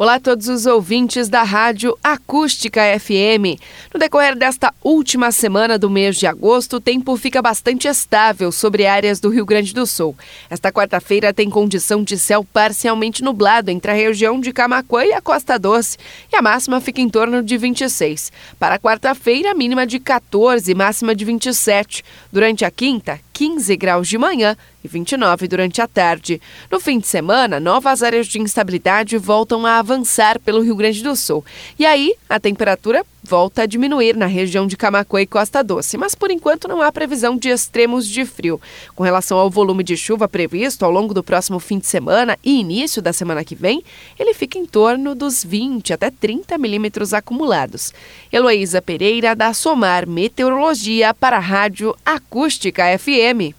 Olá a todos os ouvintes da Rádio Acústica FM. No decorrer desta última semana do mês de agosto, o tempo fica bastante estável sobre áreas do Rio Grande do Sul. Esta quarta-feira tem condição de céu parcialmente nublado entre a região de Camacuã e a Costa Doce, e a máxima fica em torno de 26. Para quarta-feira, mínima de 14 e máxima de 27. Durante a quinta, 15 graus de manhã e 29 durante a tarde. No fim de semana, novas áreas de instabilidade voltam a avançar pelo Rio Grande do Sul. E aí, a temperatura volta a diminuir na região de Camacuã e Costa Doce, mas por enquanto não há previsão de extremos de frio. Com relação ao volume de chuva previsto ao longo do próximo fim de semana e início da semana que vem, ele fica em torno dos 20 até 30 milímetros acumulados. Heloísa Pereira, da Somar Meteorologia, para a Rádio Acústica FM.